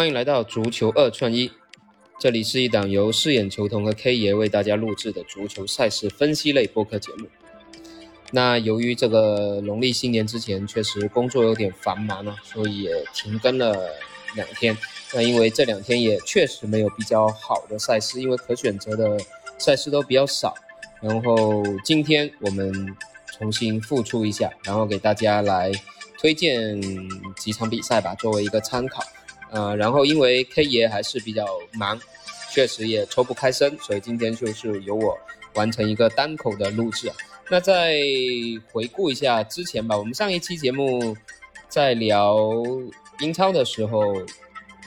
欢迎来到足球二串一，这里是一档由饰演球童和 K 爷为大家录制的足球赛事分析类播客节目。那由于这个农历新年之前确实工作有点繁忙啊，所以也停更了两天。那因为这两天也确实没有比较好的赛事，因为可选择的赛事都比较少。然后今天我们重新复出一下，然后给大家来推荐几场比赛吧，作为一个参考。呃，然后因为 K 爷还是比较忙，确实也抽不开身，所以今天就是由我完成一个单口的录制。那再回顾一下之前吧，我们上一期节目在聊英超的时候，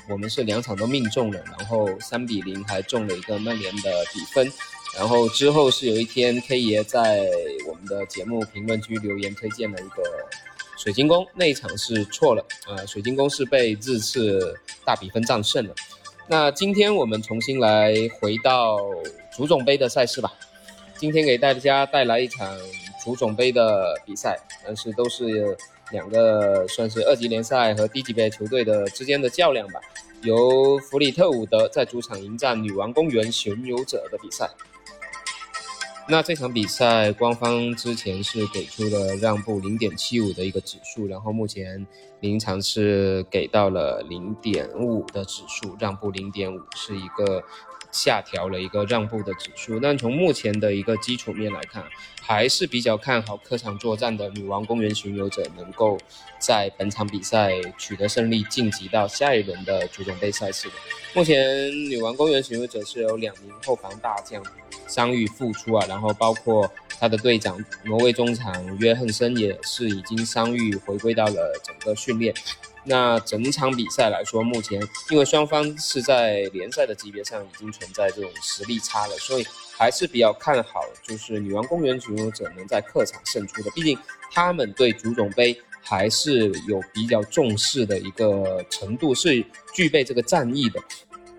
我们是两场都命中了，然后三比零还中了一个曼联的比分。然后之后是有一天 K 爷在我们的节目评论区留言推荐了一个。水晶宫那一场是错了啊，水晶宫是被日次大比分战胜了。那今天我们重新来回到足总杯的赛事吧。今天给大家带来一场足总杯的比赛，但是都是两个算是二级联赛和低级别球队的之间的较量吧。由弗里特伍德在主场迎战女王公园巡游者的比赛。那这场比赛，官方之前是给出了让步零点七五的一个指数，然后目前临场是给到了零点五的指数，让步零点五是一个下调了一个让步的指数。但从目前的一个基础面来看，还是比较看好客场作战的女王公园巡游者能够在本场比赛取得胜利，晋级到下一轮的足总杯赛事。目前女王公园巡游者是有两名后防大将。伤愈复出啊，然后包括他的队长挪威中场约翰森也是已经伤愈回归到了整个训练。那整场比赛来说，目前因为双方是在联赛的级别上已经存在这种实力差了，所以还是比较看好就是女王公园巡游者能在客场胜出的。毕竟他们对足总杯还是有比较重视的一个程度，是具备这个战意的。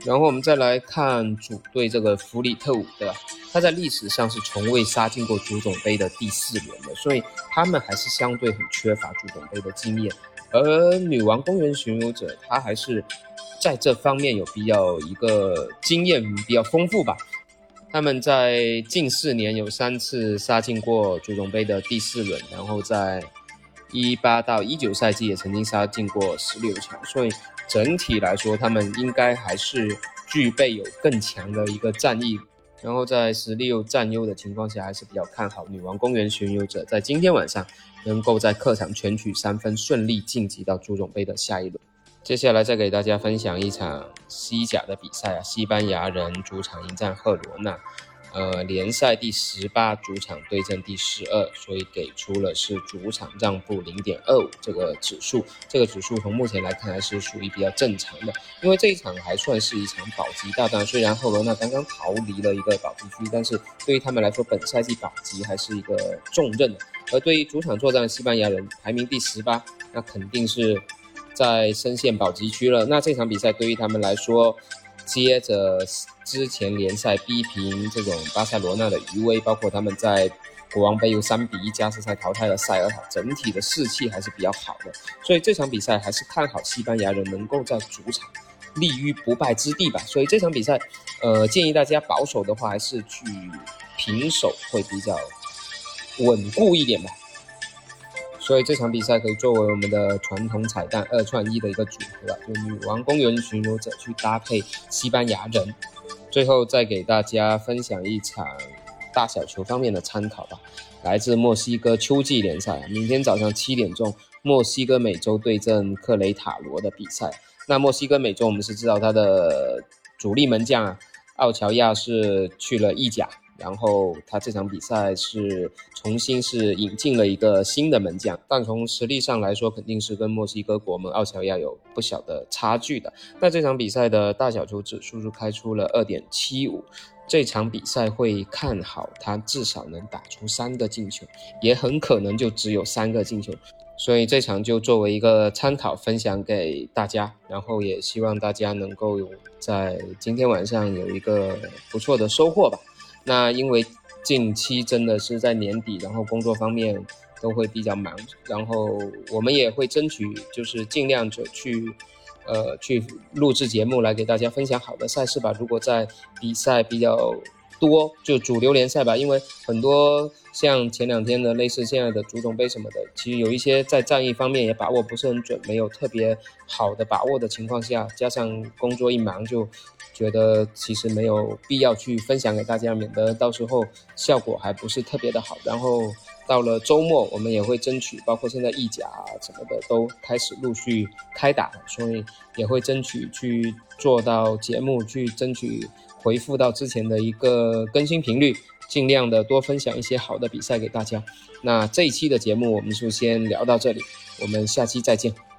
然后我们再来看主队这个弗里特伍德，他在历史上是从未杀进过足总杯的第四轮的，所以他们还是相对很缺乏足总杯的经验。而女王公园巡游者，他还是在这方面有比较一个经验比较丰富吧。他们在近四年有三次杀进过足总杯的第四轮，然后在一八到一九赛季也曾经杀进过十六强，所以。整体来说，他们应该还是具备有更强的一个战役，然后在实力又占优的情况下，还是比较看好女王公园巡游者在今天晚上能够在客场全取三分，顺利晋级到足总杯的下一轮。接下来再给大家分享一场西甲的比赛啊，西班牙人主场迎战赫罗纳。呃，联赛第十八主场对阵第十二，所以给出了是主场让步零点二五这个指数。这个指数从目前来看还是属于比较正常的，因为这一场还算是一场保级大战。虽然赫罗纳刚刚逃离了一个保级区，但是对于他们来说，本赛季保级还是一个重任。而对于主场作战的西班牙人，排名第十八，那肯定是在深陷保级区了。那这场比赛对于他们来说，接着之前联赛逼平这种巴塞罗那的余威，包括他们在国王杯又三比一加时赛淘汰了塞尔塔，整体的士气还是比较好的。所以这场比赛还是看好西班牙人能够在主场立于不败之地吧。所以这场比赛，呃，建议大家保守的话，还是去平手会比较稳固一点吧。所以这场比赛可以作为我们的传统彩蛋二串一的一个组合，就女王公园巡游者去搭配西班牙人。最后再给大家分享一场大小球方面的参考吧，来自墨西哥秋季联赛，明天早上七点钟，墨西哥美洲对阵克雷塔罗的比赛。那墨西哥美洲我们是知道他的主力门将奥乔亚是去了意甲。然后他这场比赛是重新是引进了一个新的门将，但从实力上来说，肯定是跟墨西哥国门奥乔亚有不小的差距的。那这场比赛的大小球指数是开出了二点七五，这场比赛会看好他至少能打出三个进球，也很可能就只有三个进球，所以这场就作为一个参考分享给大家，然后也希望大家能够在今天晚上有一个不错的收获吧。那因为近期真的是在年底，然后工作方面都会比较忙，然后我们也会争取就是尽量就去呃去录制节目来给大家分享好的赛事吧。如果在比赛比较多，就主流联赛吧，因为很多像前两天的类似现在的足总杯什么的，其实有一些在战役方面也把握不是很准，没有特别好的把握的情况下，加上工作一忙，就觉得其实没有必要去分享给大家，免得到时候效果还不是特别的好。然后到了周末，我们也会争取，包括现在意甲什么的都开始陆续开打，所以也会争取去做到节目，去争取。回复到之前的一个更新频率，尽量的多分享一些好的比赛给大家。那这一期的节目我们就先聊到这里，我们下期再见。